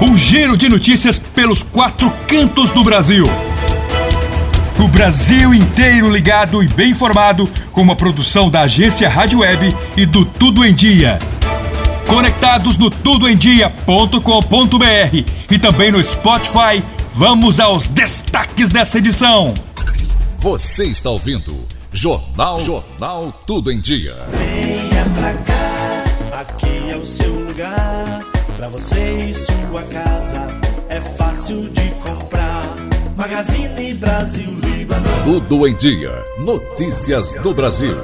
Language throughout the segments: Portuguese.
um giro de notícias pelos quatro cantos do Brasil. O Brasil inteiro ligado e bem informado com uma produção da agência Rádio Web e do Tudo em Dia. Conectados no tudoemdia.com.br e também no Spotify Vamos aos destaques dessa edição. Você está ouvindo Jornal Jornal Tudo em Dia. Venha pra cá, aqui é o seu lugar. Pra você e sua casa é fácil de comprar. Magazine Brasil Líbano. Tudo em Dia. Notícias do Brasil.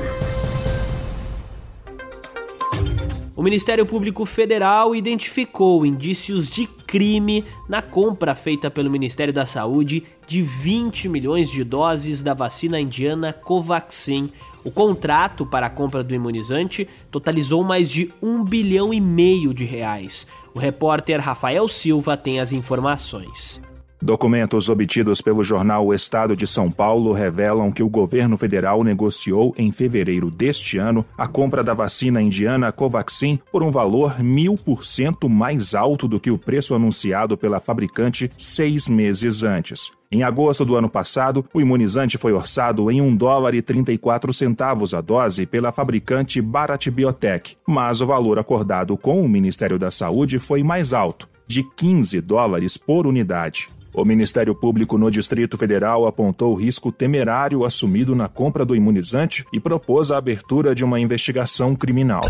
O Ministério Público Federal identificou indícios de crime na compra feita pelo Ministério da Saúde de 20 milhões de doses da vacina indiana Covaxin. O contrato para a compra do imunizante totalizou mais de um bilhão e meio de reais. O repórter Rafael Silva tem as informações. Documentos obtidos pelo jornal O Estado de São Paulo revelam que o governo federal negociou em fevereiro deste ano a compra da vacina indiana Covaxin por um valor mil por cento mais alto do que o preço anunciado pela fabricante seis meses antes. Em agosto do ano passado, o imunizante foi orçado em 1 dólar e 34 centavos a dose pela fabricante Bharat Biotech, mas o valor acordado com o Ministério da Saúde foi mais alto, de 15 dólares por unidade. O Ministério Público no Distrito Federal apontou o risco temerário assumido na compra do imunizante e propôs a abertura de uma investigação criminal.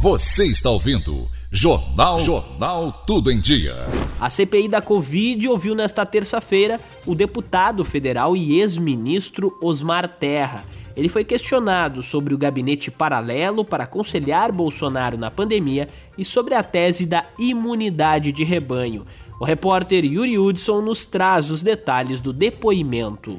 Você está ouvindo Jornal Jornal Tudo em Dia. A CPI da Covid ouviu nesta terça-feira o deputado federal e ex-ministro Osmar Terra. Ele foi questionado sobre o gabinete paralelo para aconselhar Bolsonaro na pandemia e sobre a tese da imunidade de rebanho. O repórter Yuri Hudson nos traz os detalhes do depoimento.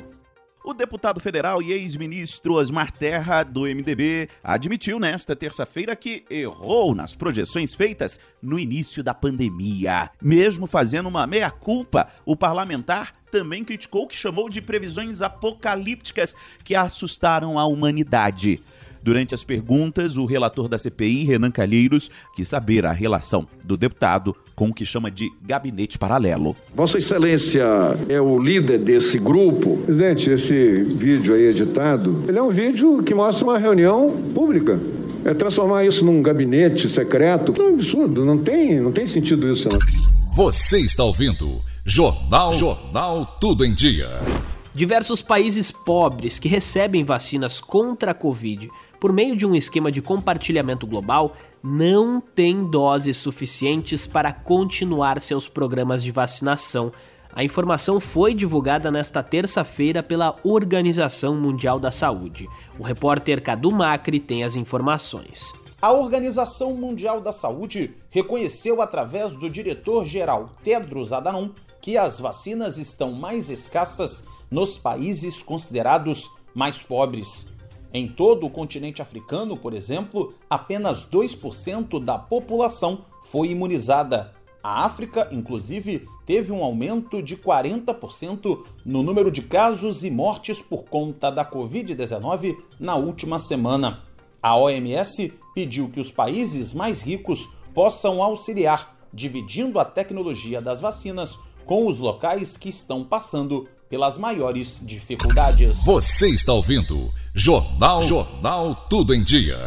O deputado federal e ex-ministro Osmar Terra, do MDB, admitiu nesta terça-feira que errou nas projeções feitas no início da pandemia. Mesmo fazendo uma meia-culpa, o parlamentar também criticou o que chamou de previsões apocalípticas que assustaram a humanidade. Durante as perguntas, o relator da CPI, Renan Calheiros, quis saber a relação do deputado com o que chama de gabinete paralelo. Vossa Excelência é o líder desse grupo. Presidente, esse vídeo aí editado, ele é um vídeo que mostra uma reunião pública. É transformar isso num gabinete secreto. É um absurdo, não tem, não tem sentido isso. Não. Você está ouvindo Jornal Jornal Tudo em Dia. Diversos países pobres que recebem vacinas contra a Covid por meio de um esquema de compartilhamento global, não têm doses suficientes para continuar seus programas de vacinação. A informação foi divulgada nesta terça-feira pela Organização Mundial da Saúde. O repórter Cadu Macri tem as informações. A Organização Mundial da Saúde reconheceu através do diretor-geral Tedros Adhanom que as vacinas estão mais escassas nos países considerados mais pobres. Em todo o continente africano, por exemplo, apenas 2% da população foi imunizada. A África, inclusive, teve um aumento de 40% no número de casos e mortes por conta da Covid-19 na última semana. A OMS pediu que os países mais ricos possam auxiliar, dividindo a tecnologia das vacinas com os locais que estão passando pelas maiores dificuldades. Você está ouvindo Jornal Jornal Tudo em Dia.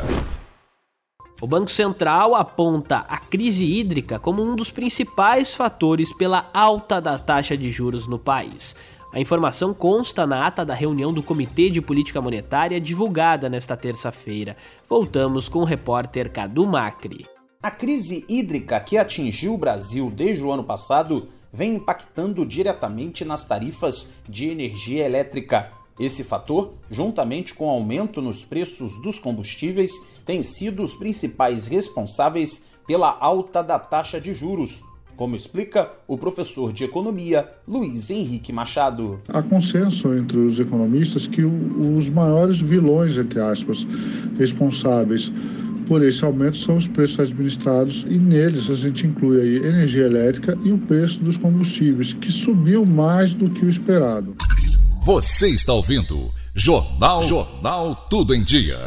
O Banco Central aponta a crise hídrica como um dos principais fatores pela alta da taxa de juros no país. A informação consta na ata da reunião do Comitê de Política Monetária divulgada nesta terça-feira. Voltamos com o repórter Cadu Macri. A crise hídrica que atingiu o Brasil desde o ano passado vem impactando diretamente nas tarifas de energia elétrica. Esse fator, juntamente com o aumento nos preços dos combustíveis, tem sido os principais responsáveis pela alta da taxa de juros. como explica o professor de economia Luiz Henrique Machado. Há consenso entre os economistas que os maiores vilões, entre aspas, responsáveis por esse aumento são os preços administrados e neles a gente inclui aí energia elétrica e o preço dos combustíveis, que subiu mais do que o esperado. Você está ouvindo Jornal Jornal Tudo em Dia.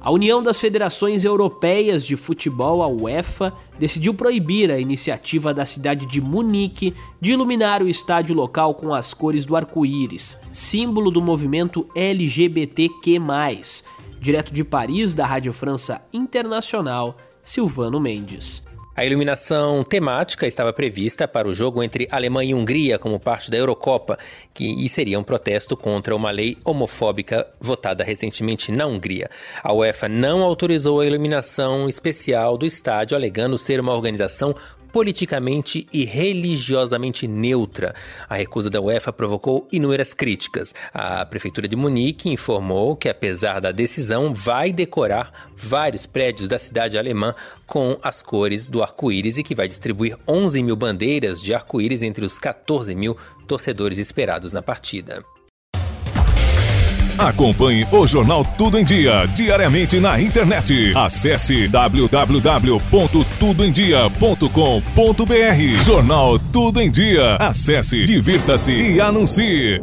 A União das Federações Europeias de Futebol, a UEFA, decidiu proibir a iniciativa da cidade de Munique de iluminar o estádio local com as cores do arco-íris, símbolo do movimento LGBTQ+. Direto de Paris, da Rádio França Internacional, Silvano Mendes. A iluminação temática estava prevista para o jogo entre Alemanha e Hungria como parte da Eurocopa, que e seria um protesto contra uma lei homofóbica votada recentemente na Hungria. A UEFA não autorizou a iluminação especial do estádio, alegando ser uma organização politicamente e religiosamente neutra. A recusa da UEFA provocou inúmeras críticas. A prefeitura de Munique informou que, apesar da decisão, vai decorar vários prédios da cidade alemã com as cores do arco-íris e que vai distribuir 11 mil bandeiras de arco-íris entre os 14 mil torcedores esperados na partida. Acompanhe o Jornal Tudo em Dia diariamente na internet. Acesse www.tudoemdia.com.br. Jornal Tudo em Dia. Acesse, divirta-se e anuncie.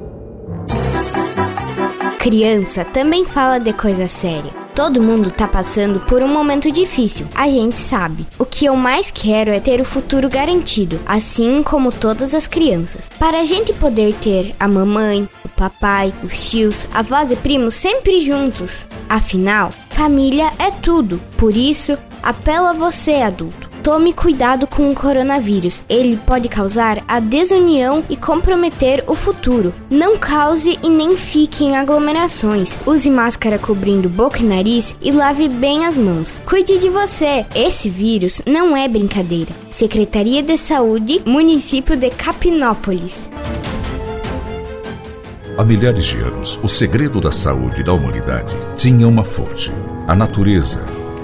Criança também fala de coisa séria. Todo mundo tá passando por um momento difícil, a gente sabe. O que eu mais quero é ter o futuro garantido, assim como todas as crianças. Para a gente poder ter a mamãe, o papai, os tios, avós e primos sempre juntos. Afinal, família é tudo. Por isso, apelo a você, adulto. Tome cuidado com o coronavírus. Ele pode causar a desunião e comprometer o futuro. Não cause e nem fique em aglomerações. Use máscara cobrindo boca e nariz e lave bem as mãos. Cuide de você. Esse vírus não é brincadeira. Secretaria de Saúde, Município de Capinópolis. Há milhares de anos, o segredo da saúde da humanidade tinha uma fonte: a natureza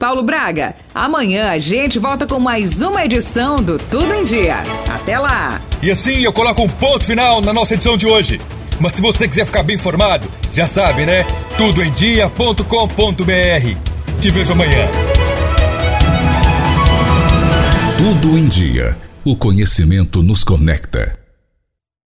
Paulo Braga, amanhã a gente volta com mais uma edição do Tudo em Dia. Até lá! E assim eu coloco um ponto final na nossa edição de hoje. Mas se você quiser ficar bem informado, já sabe, né? tudoemdia.com.br. Te vejo amanhã. Tudo em Dia. O conhecimento nos conecta.